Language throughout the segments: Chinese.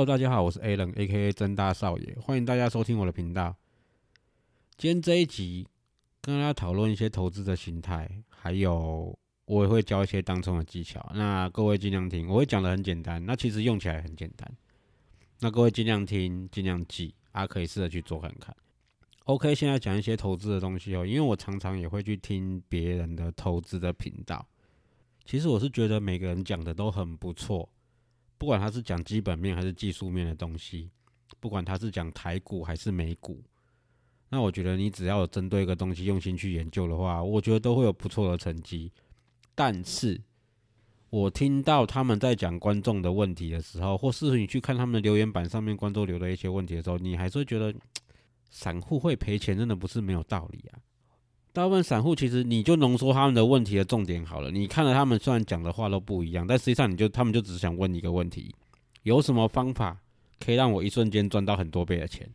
Hello，大家好，我是 a l a n a k a 真大少爷，欢迎大家收听我的频道。今天这一集跟大家讨论一些投资的心态，还有我也会教一些当冲的技巧。那各位尽量听，我会讲的很简单，那其实用起来很简单。那各位尽量听，尽量记，啊，可以试着去做看看。OK，现在讲一些投资的东西哦，因为我常常也会去听别人的投资的频道。其实我是觉得每个人讲的都很不错。不管他是讲基本面还是技术面的东西，不管他是讲台股还是美股，那我觉得你只要有针对一个东西用心去研究的话，我觉得都会有不错的成绩。但是，我听到他们在讲观众的问题的时候，或是你去看他们的留言板上面观众留的一些问题的时候，你还是会觉得 散户会赔钱，真的不是没有道理啊。大部分散户其实你就浓缩他们的问题的重点好了。你看了他们虽然讲的话都不一样，但实际上你就他们就只想问一个问题：有什么方法可以让我一瞬间赚到很多倍的钱？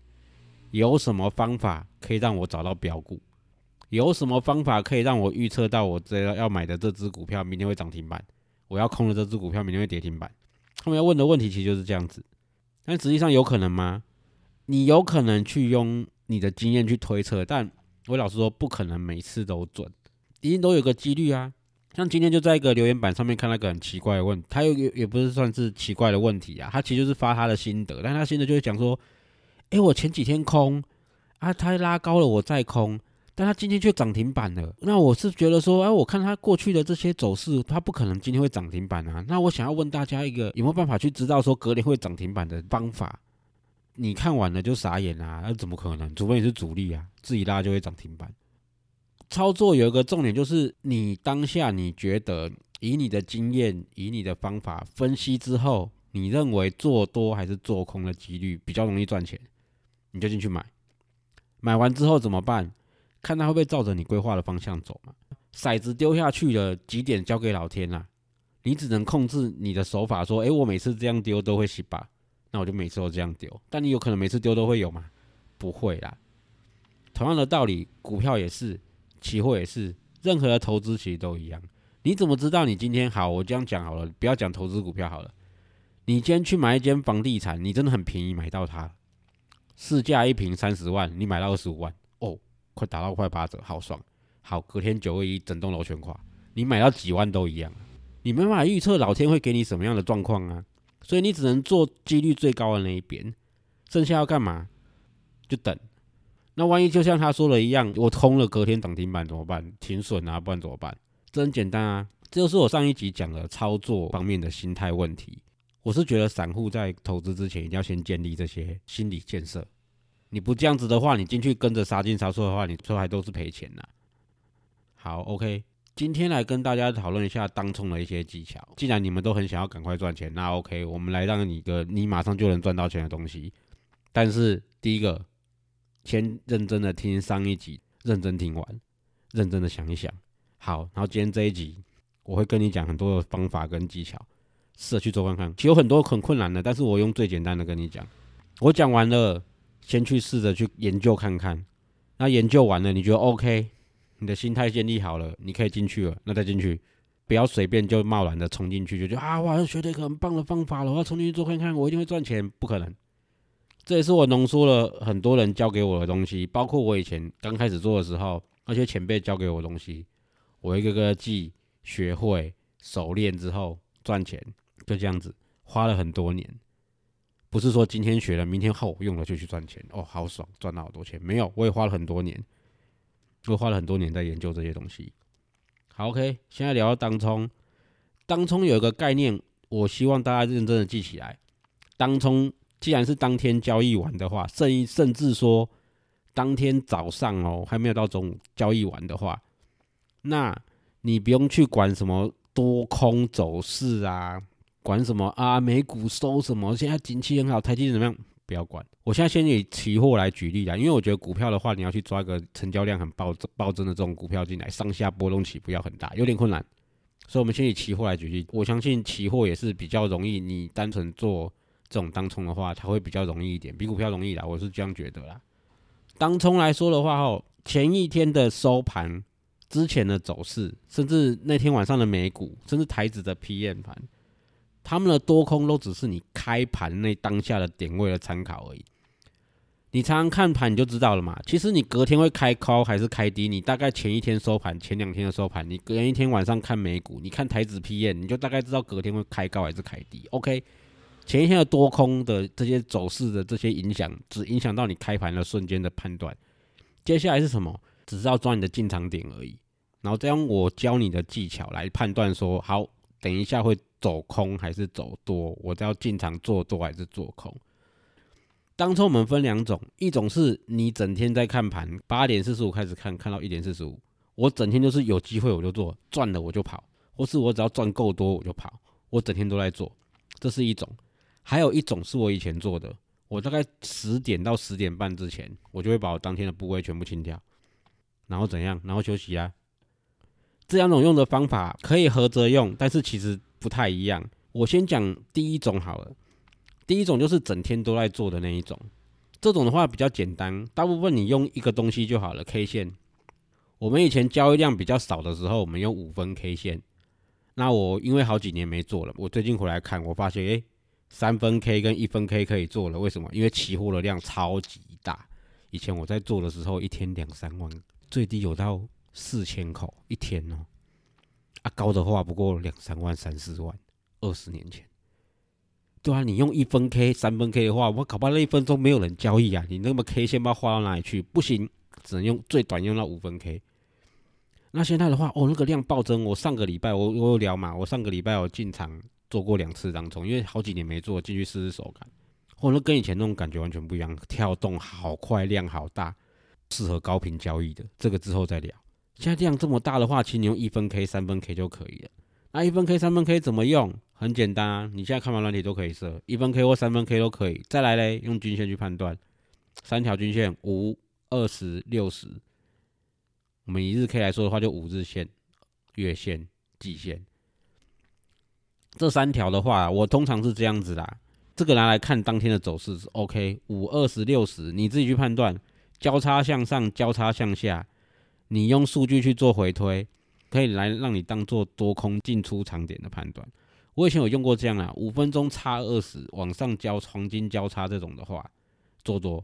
有什么方法可以让我找到标股？有什么方法可以让我预测到我这要买的这只股票明天会涨停板？我要空的这只股票明天会跌停板？他们要问的问题其实就是这样子。但实际上有可能吗？你有可能去用你的经验去推测，但我老实说，不可能每次都准，一定都有个几率啊。像今天就在一个留言板上面看那个很奇怪的问，他又也也不是算是奇怪的问题啊，他其实就是发他的心得，但他心得就是讲说，哎，我前几天空啊，他拉高了我再空，但他今天却涨停板了。那我是觉得说，哎，我看他过去的这些走势，他不可能今天会涨停板啊。那我想要问大家一个，有没有办法去知道说隔年会涨停板的方法？你看完了就傻眼啊！那怎么可能？除非你是主力啊，自己拉就会涨停板。操作有一个重点，就是你当下你觉得以你的经验、以你的方法分析之后，你认为做多还是做空的几率比较容易赚钱，你就进去买。买完之后怎么办？看他会不会照着你规划的方向走嘛？骰子丢下去了，几点交给老天啦。你只能控制你的手法，说：哎，我每次这样丢都会洗把。那我就每次都这样丢，但你有可能每次丢都会有吗？不会啦。同样的道理，股票也是，期货也是，任何的投资其实都一样。你怎么知道你今天好？我这样讲好了，不要讲投资股票好了。你今天去买一间房地产，你真的很便宜买到它，市价一平三十万，你买到二十五万，哦，快打到快八折，好爽。好，隔天九二一整栋楼全垮，你买到几万都一样。你没办法预测老天会给你什么样的状况啊？所以你只能做几率最高的那一边，剩下要干嘛？就等。那万一就像他说的一样，我空了隔天涨停板怎么办？停损啊，不然怎么办？这很简单啊，这就是我上一集讲的操作方面的心态问题。我是觉得散户在投资之前一定要先建立这些心理建设。你不这样子的话，你进去跟着杀进杀出的话，你最后还都是赔钱呐。好，OK。今天来跟大家讨论一下当冲的一些技巧。既然你们都很想要赶快赚钱，那 OK，我们来让你个你马上就能赚到钱的东西。但是第一个，先认真的听上一集，认真听完，认真的想一想。好，然后今天这一集我会跟你讲很多的方法跟技巧，试着去做看看。其实有很多很困难的，但是我用最简单的跟你讲。我讲完了，先去试着去研究看看。那研究完了，你觉得 OK？你的心态建立好了，你可以进去了，那再进去，不要随便就贸然的冲进去，就觉得啊，我好像学了一个很棒的方法了，我要冲进去做看看，我一定会赚钱，不可能。这也是我浓缩了很多人教给我的东西，包括我以前刚开始做的时候，那些前辈教给我的东西，我一个个记、学会、熟练之后赚钱，就这样子，花了很多年，不是说今天学了，明天后用了就去赚钱，哦，好爽，赚了好多钱，没有，我也花了很多年。我花了很多年在研究这些东西。好，OK，现在聊到当冲。当冲有一个概念，我希望大家认真的记起来。当冲既然是当天交易完的话，甚甚至说当天早上哦还没有到中午交易完的话，那你不用去管什么多空走势啊，管什么啊美股收什么，现在景气很好，台积怎么样？不要管。我现在先以期货来举例啦，因为我觉得股票的话，你要去抓一个成交量很暴暴增的这种股票进来，上下波动起伏要很大，有点困难。所以，我们先以期货来举例。我相信期货也是比较容易，你单纯做这种当冲的话，它会比较容易一点，比股票容易啦。我是这样觉得啦。当冲来说的话，吼，前一天的收盘、之前的走势，甚至那天晚上的美股，甚至台子的 PM 盘。他们的多空都只是你开盘那当下的点位的参考而已。你常常看盘你就知道了嘛。其实你隔天会开高还是开低，你大概前一天收盘、前两天的收盘，你隔一天晚上看美股，你看台子 P N，你就大概知道隔天会开高还是开低。OK，前一天的多空的这些走势的这些影响，只影响到你开盘的瞬间的判断。接下来是什么？只是要抓你的进场点而已。然后再用我教你的技巧来判断说，好，等一下会。走空还是走多？我要进场做多还是做空？当初我们分两种，一种是你整天在看盘，八点四十五开始看，看到一点四十五，我整天就是有机会我就做，赚了我就跑，或是我只要赚够多我就跑，我整天都在做，这是一种。还有一种是我以前做的，我大概十点到十点半之前，我就会把我当天的部位全部清掉，然后怎样？然后休息啊。这两种用的方法可以合着用，但是其实。不太一样，我先讲第一种好了。第一种就是整天都在做的那一种，这种的话比较简单，大部分你用一个东西就好了。K 线，我们以前交易量比较少的时候，我们用五分 K 线。那我因为好几年没做了，我最近回来看，我发现诶，三分 K 跟一分 K 可以做了。为什么？因为期货的量超级大。以前我在做的时候，一天两三万，最低有到四千口一天哦。啊，高的话不过两三万、三四万，二十年前，对啊，你用一分 K、三分 K 的话，我搞不好那一分钟没有人交易啊。你那么 K 线不知道画到哪里去，不行，只能用最短用到五分 K。那现在的话，哦，那个量暴增。我上个礼拜我我有聊嘛，我上个礼拜我进场做过两次当中，因为好几年没做，进去试试手感。哦，那跟以前那种感觉完全不一样，跳动好快，量好大，适合高频交易的。这个之后再聊。现在量这么大的话，其实你用一分 K、三分 K 就可以了。那一分 K、三分 K 怎么用？很简单啊，你现在看完软体都可以设一分 K 或三分 K 都可以。再来嘞，用均线去判断，三条均线五、二十、六十。我们以日 K 来说的话，就五日线、月线、季线这三条的话，我通常是这样子啦。这个拿来看当天的走势是 OK，五、二十、六十，你自己去判断，交叉向上，交叉向下。你用数据去做回推，可以来让你当做多空进出场点的判断。我以前有用过这样啊，五分钟差二十往上交黄金交叉这种的话，做多；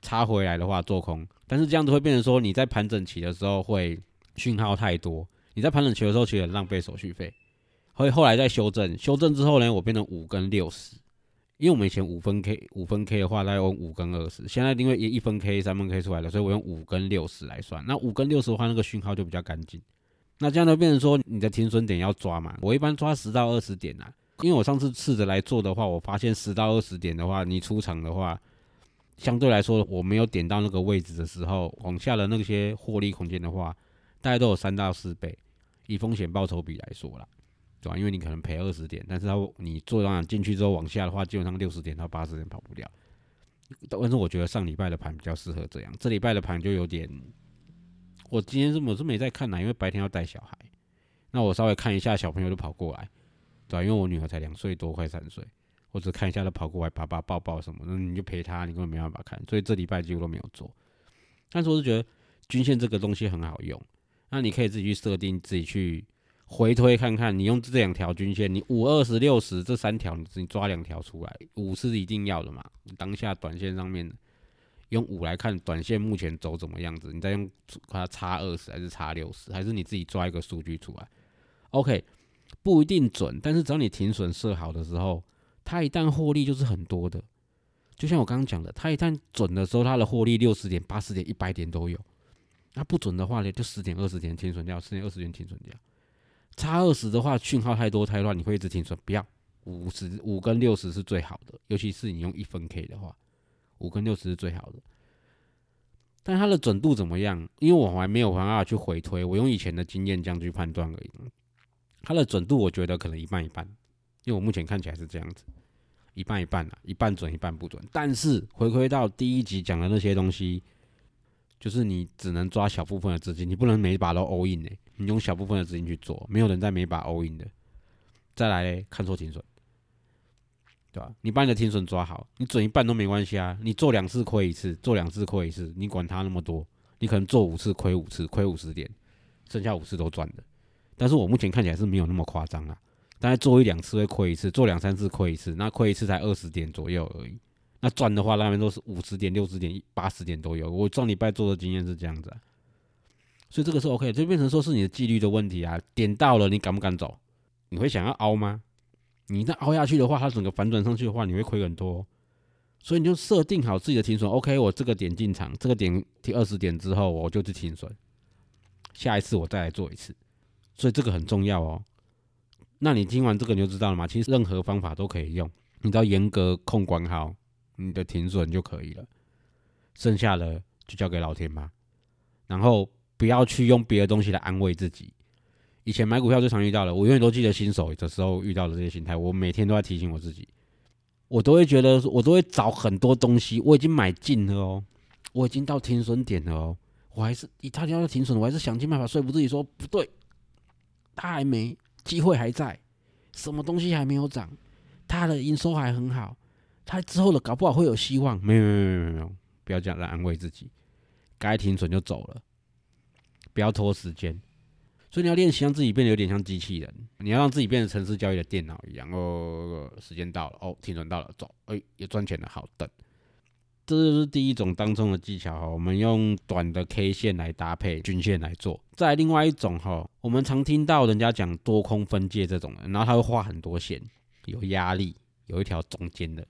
插回来的话做空。但是这样子会变成说，你在盘整期的时候会讯号太多，你在盘整期的时候其实浪费手续费。所以后来再修正，修正之后呢，我变成五跟六十。因为我们以前五分 K 五分 K 的话，大概用五跟二十。现在因为一一分 K 三分 K 出来了，所以我用五跟六十来算。那五跟六十的话，那个讯号就比较干净。那这样就变成说，你的停损点要抓嘛。我一般抓十到二十点啊，因为我上次试着来做的话，我发现十到二十点的话，你出场的话，相对来说我没有点到那个位置的时候，往下的那些获利空间的话，大概都有三到四倍，以风险报酬比来说啦。对吧？因为你可能赔二十点，但是它你做上进去之后往下的话，基本上六十点到八十点跑不掉。但是我觉得上礼拜的盘比较适合这样，这礼拜的盘就有点。我今天是我是没在看呐，因为白天要带小孩。那我稍微看一下，小朋友就跑过来，对？因为我女儿才两岁多，快三岁，我只看一下都跑过来，爸爸抱抱什么，那你就陪他，你根本没办法看。所以这礼拜几乎都没有做。但是我是觉得均线这个东西很好用，那你可以自己去设定，自己去。回推看看，你用这两条均线，你五二十六十这三条，你抓两条出来，五是一定要的嘛？当下短线上面用五来看，短线目前走怎么样子？你再用它差二十还是差六十，还是你自己抓一个数据出来？OK，不一定准，但是只要你停损设好的时候，它一旦获利就是很多的。就像我刚刚讲的，它一旦准的时候，它的获利六十点、八十点、一百点都有。那不准的话呢，就十点、二十点停损掉，十点、二十点停损掉。差二十的话，讯号太多太乱，你会一直停损。不要五十五跟六十是最好的，尤其是你用一分 K 的话，五跟六十是最好的。但它的准度怎么样？因为我还没有办法去回推，我用以前的经验这样去判断而已。它的准度我觉得可能一半一半，因为我目前看起来是这样子，一半一半啊，一半准一半不准。但是回归到第一集讲的那些东西，就是你只能抓小部分的资金，你不能每一把都 all in 呢。你用小部分的资金去做，没有人在每把 all in 的。再来看错停损。对吧？你把你的停损抓好，你准一半都没关系啊。你做两次亏一次，做两次亏一次，你管它那么多？你可能做五次亏五次，亏五十点，剩下五次都赚的。但是我目前看起来是没有那么夸张啊。大概做一两次会亏一次，做两三次亏一次，那亏一次才二十点左右而已。那赚的话，那边都是五十点、六十点、八十点都有。我上礼拜做的经验是这样子，所以这个是 OK，就变成说是你的纪律的问题啊。点到了，你敢不敢走？你会想要凹吗？你再凹下去的话，它整个反转上去的话，你会亏很多。所以你就设定好自己的停损。OK，我这个点进场，这个点停二十点之后，我就去停损。下一次我再来做一次。所以这个很重要哦。那你听完这个你就知道了嘛？其实任何方法都可以用，你只要严格控管好你的停损就可以了。剩下的就交给老天吧。然后不要去用别的东西来安慰自己。以前买股票最常遇到的，我永远都记得新手的时候遇到的这些心态。我每天都在提醒我自己，我都会觉得，我都会找很多东西。我已经买进了哦，我已经到停损点了哦，我还是一他要停损，我还是想尽办法说服自己说不对，他还没机会还在，什么东西还没有涨，他的营收还很好，他之后的搞不好会有希望。没有没有没有没有，不要这样来安慰自己，该停损就走了，不要拖时间。所以你要练习让自己变得有点像机器人，你要让自己变成城市交易的电脑一样。哦，时间到了，哦，停损到了，走，哎，也赚钱了，好等。这就是第一种当中的技巧哈，我们用短的 K 线来搭配均线来做。再另外一种哈，我们常听到人家讲多空分界这种的，然后他会画很多线，有压力，有一条中间的，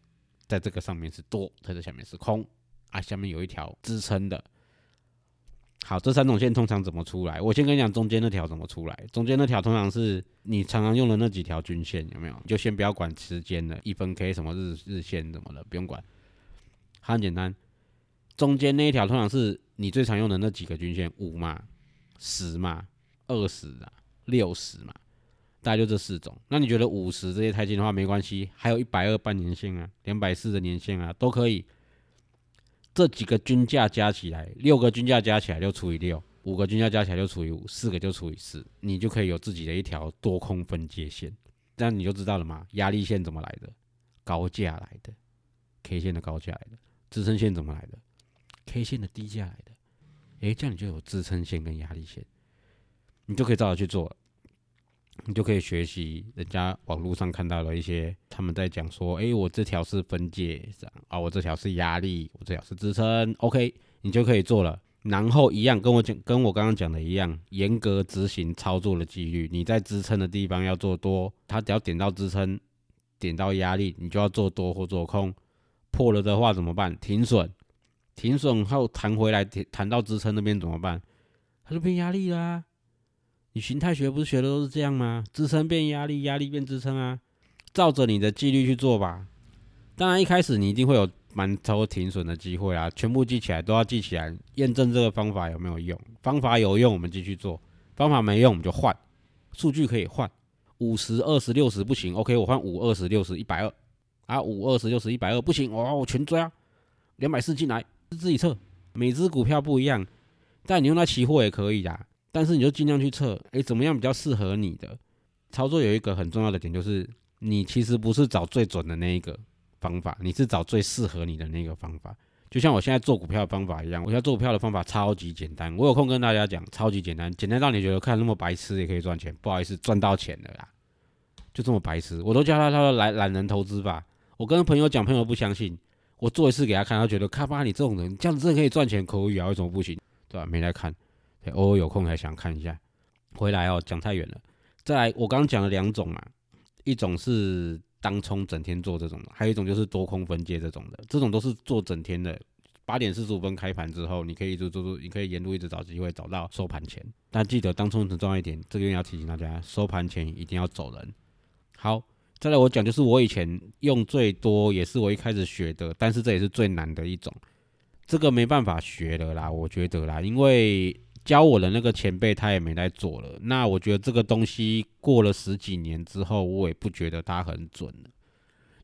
在这个上面是多，在这下面是空，啊，下面有一条支撑的。好，这三种线通常怎么出来？我先跟你讲中间那条怎么出来。中间那条通常是你常常用的那几条均线，有没有？就先不要管时间了，一分 K 什么日日线怎么的，不用管。很简单，中间那一条通常是你最常用的那几个均线，五嘛、十嘛、二十啊、六十嘛，大概就这四种。那你觉得五十这些太近的话没关系，还有一百二半年线啊、两百四的年线啊，都可以。这几个均价加起来，六个均价加起来就除以六，五个均价加起来就除以五，四个就除以四，你就可以有自己的一条多空分界线。这样你就知道了嘛？压力线怎么来的？高价来的，K 线的高价来的。支撑线怎么来的？K 线的低价来的。诶，这样你就有支撑线跟压力线，你就可以照着去做了。你就可以学习人家网络上看到的一些，他们在讲说，哎，我这条是分界这样啊，我这条是压力，我这条是支撑，OK，你就可以做了。然后一样跟我讲，跟我刚刚讲的一样，严格执行操作的纪律。你在支撑的地方要做多，它只要点到支撑，点到压力，你就要做多或做空。破了的话怎么办？停损，停损后弹回来，弹到支撑那边怎么办？它就变压力啦。你形态学不是学的都是这样吗？支撑变压力，压力变支撑啊，照着你的纪律去做吧。当然一开始你一定会有蛮多停损的机会啊，全部记起来都要记起来，验证这个方法有没有用。方法有用，我们继续做；方法没用，我们就换。数据可以换，五十、二十、六十不行，OK，我换五、二十、六十、一百二啊，五、二十、六十、一百二不行，哦，我全追啊，两百四进来自己测。每只股票不一样，但你用它期货也可以的。但是你就尽量去测，诶，怎么样比较适合你的操作？有一个很重要的点就是，你其实不是找最准的那一个方法，你是找最适合你的那个方法。就像我现在做股票的方法一样，我现在做股票的方法超级简单。我有空跟大家讲，超级简单，简单到你觉得看那么白痴也可以赚钱。不好意思，赚到钱了啦，就这么白痴。我都叫他，他说懒懒人投资吧。我跟朋友讲，朋友不相信，我做一次给他看，他觉得，看吧，你这种人这样子真的可以赚钱，口语啊，为什么不行？对吧？没来看。偶尔有空还想看一下，回来哦，讲太远了。再来，我刚刚讲了两种嘛，一种是当冲整天做这种的，还有一种就是多空分界这种的，这种都是做整天的。八点四十五分开盘之后，你可以一直做做，你可以沿路一直找机会找到收盘前。但记得当冲很重要一点，这个要提醒大家，收盘前一定要走人。好，再来我讲就是我以前用最多，也是我一开始学的，但是这也是最难的一种。这个没办法学的啦，我觉得啦，因为教我的那个前辈他也没在做了。那我觉得这个东西过了十几年之后，我也不觉得它很准了。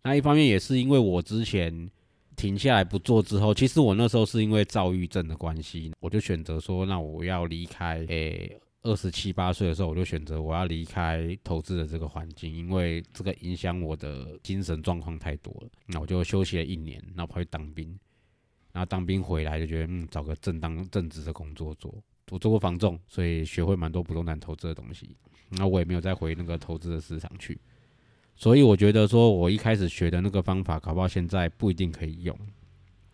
那一方面也是因为我之前停下来不做之后，其实我那时候是因为躁郁症的关系，我就选择说，那 我要离开。诶，二十七八岁的时候，我就选择我要离开投资的这个环境，因为这个影响我的精神状况太多了。那我就休息了一年，然后跑去当兵。然后当兵回来就觉得，嗯，找个正当正职的工作做。我做过房仲，所以学会蛮多不动产投资的东西。那我也没有再回那个投资的市场去。所以我觉得说，我一开始学的那个方法，搞不好现在不一定可以用。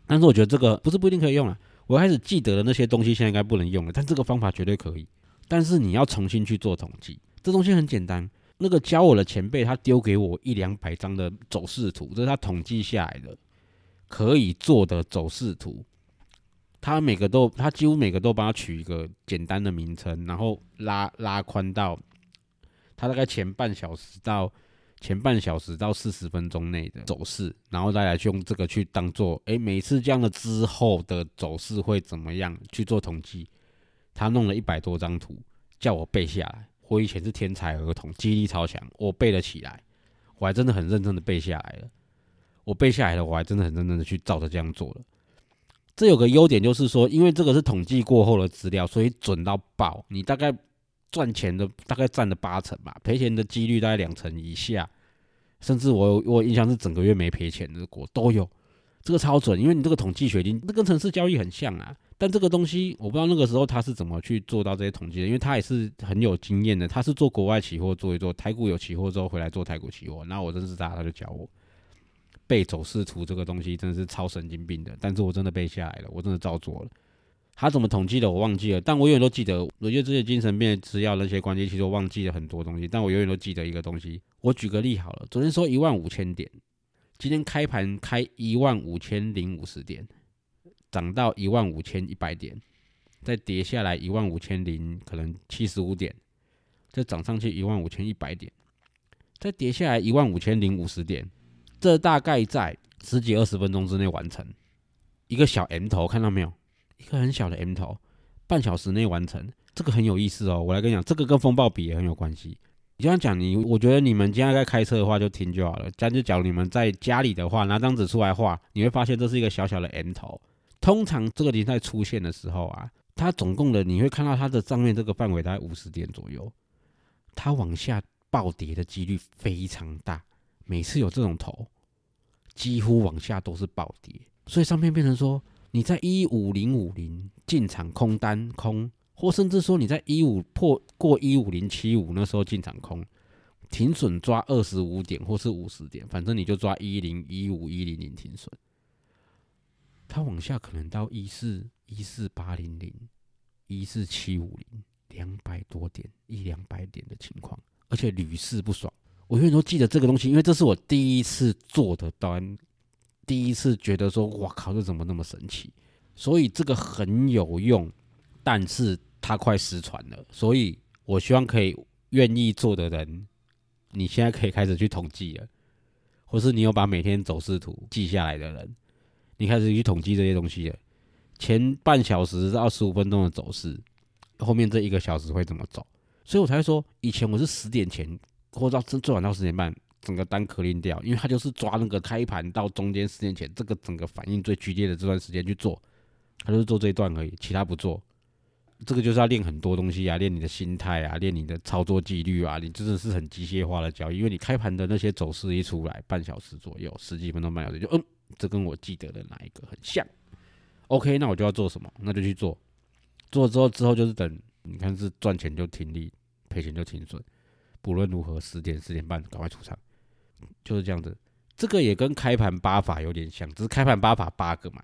但是我觉得这个不是不一定可以用了。我一开始记得的那些东西，现在应该不能用了。但这个方法绝对可以。但是你要重新去做统计，这东西很简单。那个教我的前辈，他丢给我一两百张的走势图，这是他统计下来的可以做的走势图。他每个都，他几乎每个都帮他取一个简单的名称，然后拉拉宽到他大概前半小时到。前半小时到四十分钟内的走势，然后大家用这个去当做，哎，每次这样的之后的走势会怎么样去做统计？他弄了一百多张图，叫我背下来。我以前是天才儿童，记忆力超强，我背了起来，我还真的很认真的背下来了。我背下来了，我还真的很认真的去照着这样做了。这有个优点就是说，因为这个是统计过后的资料，所以准到爆。你大概。赚钱的大概占了八成吧，赔钱的几率大概两成以下，甚至我我印象是整个月没赔钱的国都有，这个超准，因为你这个统计学经，这跟城市交易很像啊。但这个东西我不知道那个时候他是怎么去做到这些统计的，因为他也是很有经验的，他是做国外期货做一做，台股有期货之后回来做台股期货，那我认识他，他就教我背走势图这个东西真的是超神经病的，但是我真的背下来了，我真的照做了。他怎么统计的我忘记了，但我永远都记得。我觉得这些精神病吃药那些关键，其实我忘记了很多东西，但我永远都记得一个东西。我举个例好了，昨天说一万五千点，今天开盘开一万五千零五十点，涨到一万五千一百点，再跌下来一万五千零可能七十五点，再涨上去一万五千一百点，再跌下来一万五千零五十点，这大概在十几二十分钟之内完成一个小 M 头，看到没有？一个很小的 M 头，半小时内完成，这个很有意思哦。我来跟你讲，这个跟风暴比也很有关系。你这样讲，你我觉得你们今天在开车的话就听就好了。但就假如你们在家里的话，拿张纸出来画，你会发现这是一个小小的 M 头。通常这个形态出现的时候啊，它总共的你会看到它的上面这个范围大概五十点左右，它往下暴跌的几率非常大。每次有这种头，几乎往下都是暴跌，所以上面变成说。你在一五零五零进场空单空，或甚至说你在一五破过一五零七五那时候进场空，停损抓二十五点或是五十点，反正你就抓一零一五一零零停损。它往下可能到一四一四八零零一四七五零两百多点一两百点的情况，而且屡试不爽。我永远都记得这个东西，因为这是我第一次做的单。第一次觉得说，哇靠，这怎么那么神奇？所以这个很有用，但是它快失传了。所以我希望可以愿意做的人，你现在可以开始去统计了，或是你有把每天走势图记下来的人，你开始去统计这些东西了。前半小时到十五分钟的走势，后面这一个小时会怎么走？所以我才说，以前我是十点前，或者到最晚到十点半。整个单壳拎掉，因为他就是抓那个开盘到中间时间前这个整个反应最剧烈的这段时间去做，他就是做这一段而已，其他不做。这个就是要练很多东西啊，练你的心态啊，练你的操作纪律啊，你真的是很机械化的交易。因为你开盘的那些走势一出来，半小时左右，十几分钟半小时就嗯，这跟我记得的哪一个很像。OK，那我就要做什么？那就去做。做了之后之后就是等，你看是赚钱就停利，赔钱就停损。不论如何，十点十点半赶快出场。就是这样子，这个也跟开盘八法有点像，只是开盘八法八个嘛。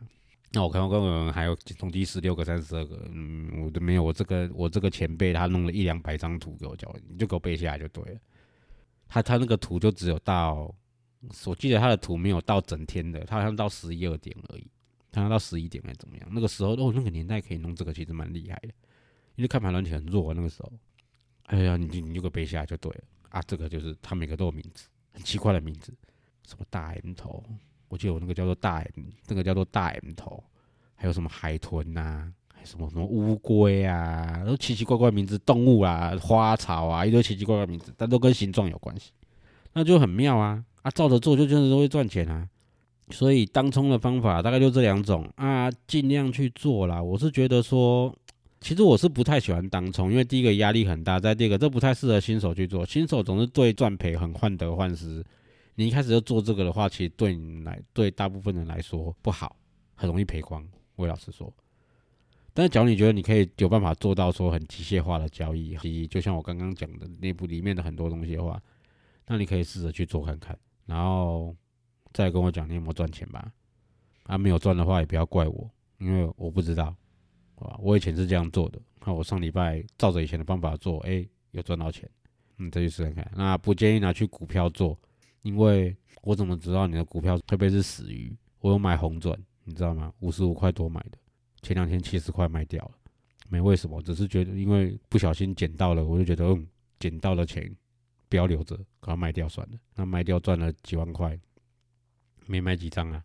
那我看我刚刚还有统计十六个、三十二个，嗯，我都没有。我这个我这个前辈他弄了一两百张图给我教，你就给我背下来就对了。他他那个图就只有到，我记得他的图没有到整天的，他好像到十一二点而已，他到十一点还是怎么样？那个时候哦，那个年代可以弄这个，其实蛮厉害的，因为开盘软体很弱那个时候。哎呀，你你就给背下来就对了啊。这个就是他每个都有名字。很奇怪的名字，什么大 M 头？我记得我那个叫做大 M，那个叫做大 M 头，还有什么海豚呐，什么什么乌龟啊，都奇奇怪怪名字，动物啊，花草啊，一堆奇奇怪怪名字，但都跟形状有关系，那就很妙啊啊，照着做就真的都会赚钱啊。所以当冲的方法大概就这两种啊，尽量去做啦。我是觉得说，其实我是不太喜欢当冲，因为第一个压力很大，再第二个这不太适合新手去做。新手总是对赚赔很患得患失，你一开始就做这个的话，其实对你来对大部分人来说不好，很容易赔光。魏老师说，但是假如你觉得你可以有办法做到说很机械化的交易，以及就像我刚刚讲的内部里面的很多东西的话，那你可以试着去做看看，然后。再跟我讲你有没有赚钱吧？啊，没有赚的话也不要怪我，因为我不知道，好吧？我以前是这样做的，那我上礼拜照着以前的方法做，哎，有赚到钱，嗯，再去试试看。那不建议拿去股票做，因为我怎么知道你的股票会不会是死鱼？我有买红准，你知道吗？五十五块多买的，前两天七十块卖掉了，没为什么，只是觉得因为不小心捡到了，我就觉得嗯，捡到了钱不要留着，把它卖掉算了。那卖掉赚了几万块。没买几张啊，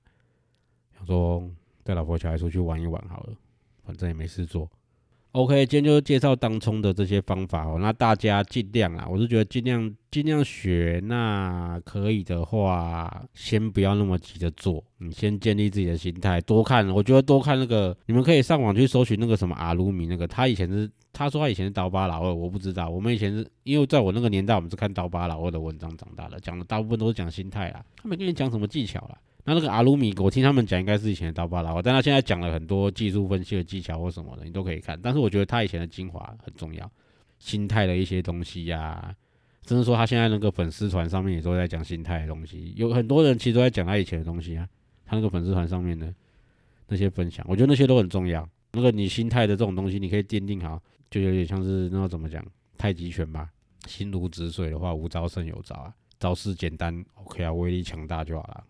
想说带老婆小孩出去玩一玩好了，反正也没事做。OK，今天就介绍当冲的这些方法哦，那大家尽量啊，我是觉得尽量尽量学，那可以的话，先不要那么急着做，你先建立自己的心态，多看，我觉得多看那个，你们可以上网去搜寻那个什么阿鲁米那个，他以前是他说他以前是刀疤老二，我不知道，我们以前是因为在我那个年代，我们是看刀疤老二的文章长大的，讲的大部分都是讲心态啦，他没跟你讲什么技巧啦。那那个阿鲁米，我听他们讲应该是以前的刀疤老二，但他现在讲了很多技术分析的技巧或什么的，你都可以看。但是我觉得他以前的精华很重要，心态的一些东西呀，甚至说他现在那个粉丝团上面也都在讲心态的东西，有很多人其实都在讲他以前的东西啊。他那个粉丝团上面的那些分享，我觉得那些都很重要。那个你心态的这种东西，你可以奠定好，就有点像是那怎么讲太极拳吧，心如止水的话，无招胜有招啊，招式简单，OK 啊，威力强大就好了。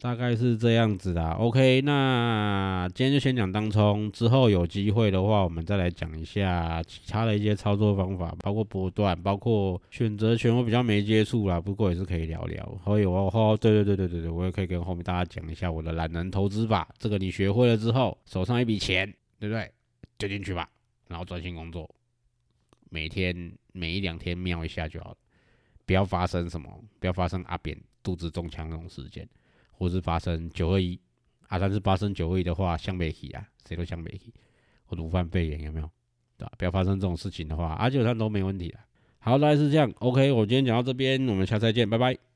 大概是这样子的，OK，那今天就先讲当冲，之后有机会的话，我们再来讲一下其他的一些操作方法，包括波段，包括选择权，我比较没接触啦，不过也是可以聊聊。还有哦，对对对对对对，我也可以跟后面大家讲一下我的懒人投资法，这个你学会了之后，手上一笔钱，对不对？丢进去吧，然后专心工作，每天每一两天瞄一下就好了，不要发生什么，不要发生阿扁肚子中枪那种事件。或是发生九二一啊，但是发生九二一的话，向北起啊，谁都向北起，或鲁犯肺炎有没有？对吧？不要发生这种事情的话，啊，基本上都没问题的。好，大概是这样。OK，我今天讲到这边，我们下次再见，拜拜。